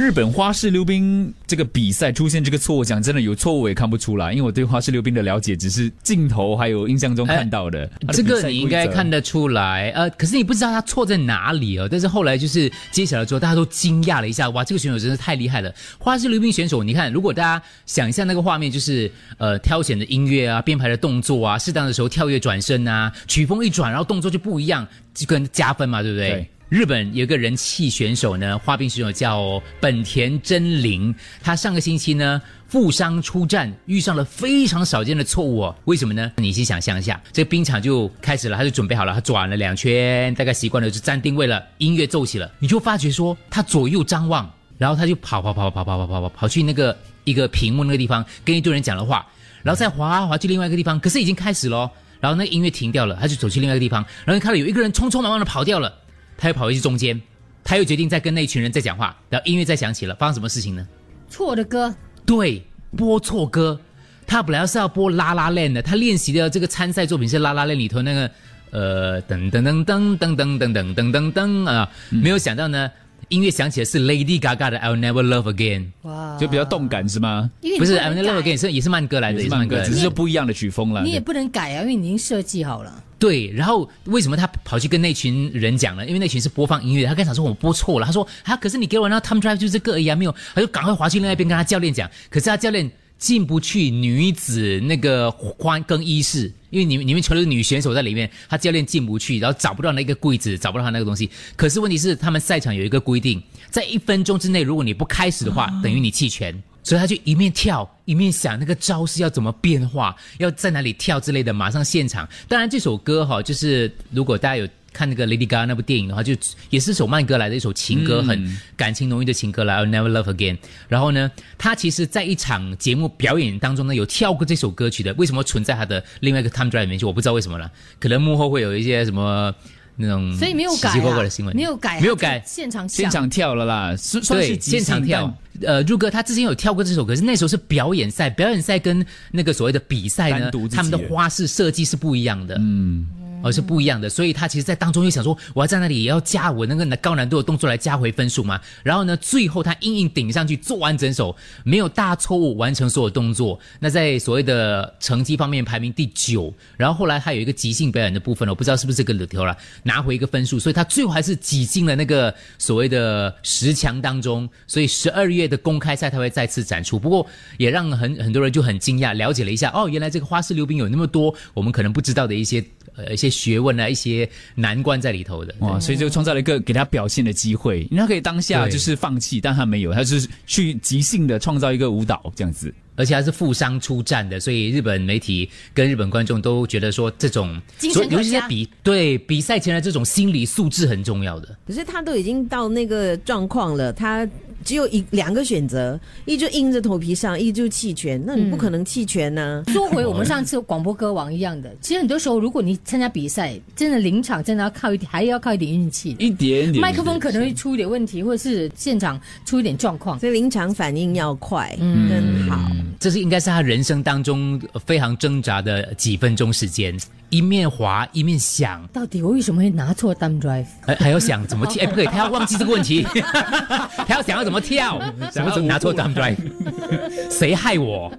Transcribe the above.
日本花式溜冰这个比赛出现这个错误，讲真的有错误我也看不出来，因为我对花式溜冰的了解只是镜头还有印象中看到的。这个你应该看得出来，呃，可是你不知道他错在哪里哦。但是后来就是揭晓了之后，大家都惊讶了一下，哇，这个选手真是太厉害了！花式溜冰选手，你看，如果大家想一下那个画面，就是呃挑选的音乐啊、编排的动作啊，适当的时候跳跃转身啊，曲风一转，然后动作就不一样，就跟加分嘛，对不对？对日本有个人气选手呢，滑冰选手叫本田真绫，他上个星期呢负伤出战，遇上了非常少见的错误哦。为什么呢？你先想象一下，这个冰场就开始了，他就准备好了，他转了两圈，大概习惯了就站定位了，音乐奏起了，你就发觉说他左右张望，然后他就跑跑跑跑跑跑跑跑跑去那个一个屏幕那个地方跟一堆人讲了话，然后再滑啊滑去另外一个地方，可是已经开始咯，然后那个音乐停掉了，他就走去另外一个地方，然后看到有一个人匆匆忙忙的跑掉了。他又跑回去中间，他又决定再跟那一群人再讲话，然后音乐再响起了，发生什么事情呢？错的歌，对，播错歌。他本来是要播《拉拉链》的，他练习的这个参赛作品是《拉拉链》里头那个呃噔噔噔噔噔噔噔噔噔噔噔啊，没有想到呢，音乐响起的是 Lady Gaga 的《I'll Never Love Again》，哇，就比较动感是吗？因为不是《能 I'll Never 改 Again》是也是慢歌来的，也是慢歌，只是就不一样的曲风了。你也不能改啊，因为你已经设计好了。对，然后为什么他跑去跟那群人讲呢？因为那群是播放音乐的，他刚想说我播错了，他说啊，可是你给我那 Time Drive 就这个而已啊，没有，他就赶快滑去另外一边跟他教练讲，可是他教练进不去女子那个欢更衣室，因为你们你们全都是女选手在里面，他教练进不去，然后找不到那个柜子，找不到他那个东西。可是问题是，他们赛场有一个规定，在一分钟之内，如果你不开始的话，等于你弃权。所以他就一面跳一面想那个招式要怎么变化，要在哪里跳之类的，马上现场。当然这首歌哈，就是如果大家有看那个 Lady Gaga 那部电影的话，就也是首慢歌来的一首情歌，很感情浓郁的情歌来，I'll Never Love Again。然后呢，他其实在一场节目表演当中呢，有跳过这首歌曲的。为什么存在他的另外一个 Time Drive 里面去？我不知道为什么了，可能幕后会有一些什么那种所以没有改、啊，奇奇怪怪的新闻，没有改，没有改，现场现场跳了啦，是算是对，现场跳。呃，入哥他之前有跳过这首歌，可是那时候是表演赛，表演赛跟那个所谓的比赛呢他们的花式设计是不一样的。嗯。而是不一样的，所以他其实，在当中又想说，我要在那里也要加我那个高难度的动作来加回分数嘛。然后呢，最后他硬硬顶上去，做完整首，没有大错误，完成所有动作。那在所谓的成绩方面排名第九。然后后来还有一个即兴表演的部分，我不知道是不是这个里头了，拿回一个分数，所以他最后还是挤进了那个所谓的十强当中。所以十二月的公开赛他会再次展出，不过也让很很多人就很惊讶，了解了一下，哦，原来这个花式溜冰有那么多我们可能不知道的一些呃一些学问啊，一些难关在里头的。哇，所以就创造了一个给他表现的机会，因为他可以当下就是放弃，但他没有，他就是去即兴的创造一个舞蹈这样子。而且他是负伤出战的，所以日本媒体跟日本观众都觉得说，这种精神可嘉尤其是在比对比赛前的这种心理素质很重要的。可是他都已经到那个状况了，他只有一两个选择，一就硬着头皮上，一就弃权。那你不可能弃权呢、说回我们上次广播歌王一样的，其实很多时候，如果你参加比赛，真的临场真的要靠一点，还要靠一点运气。一点点麦克风可能会出一点问题，或者是现场出一点状况。所以临场反应要快，更好。这是应该是他人生当中非常挣扎的几分钟时间，一面滑一面想，到底我为什么会拿错 thumb drive？还还要想怎么跳，哎，不可以，他要忘记这个问题，他要想要怎么跳，什么时候拿错 thumb drive，谁害我？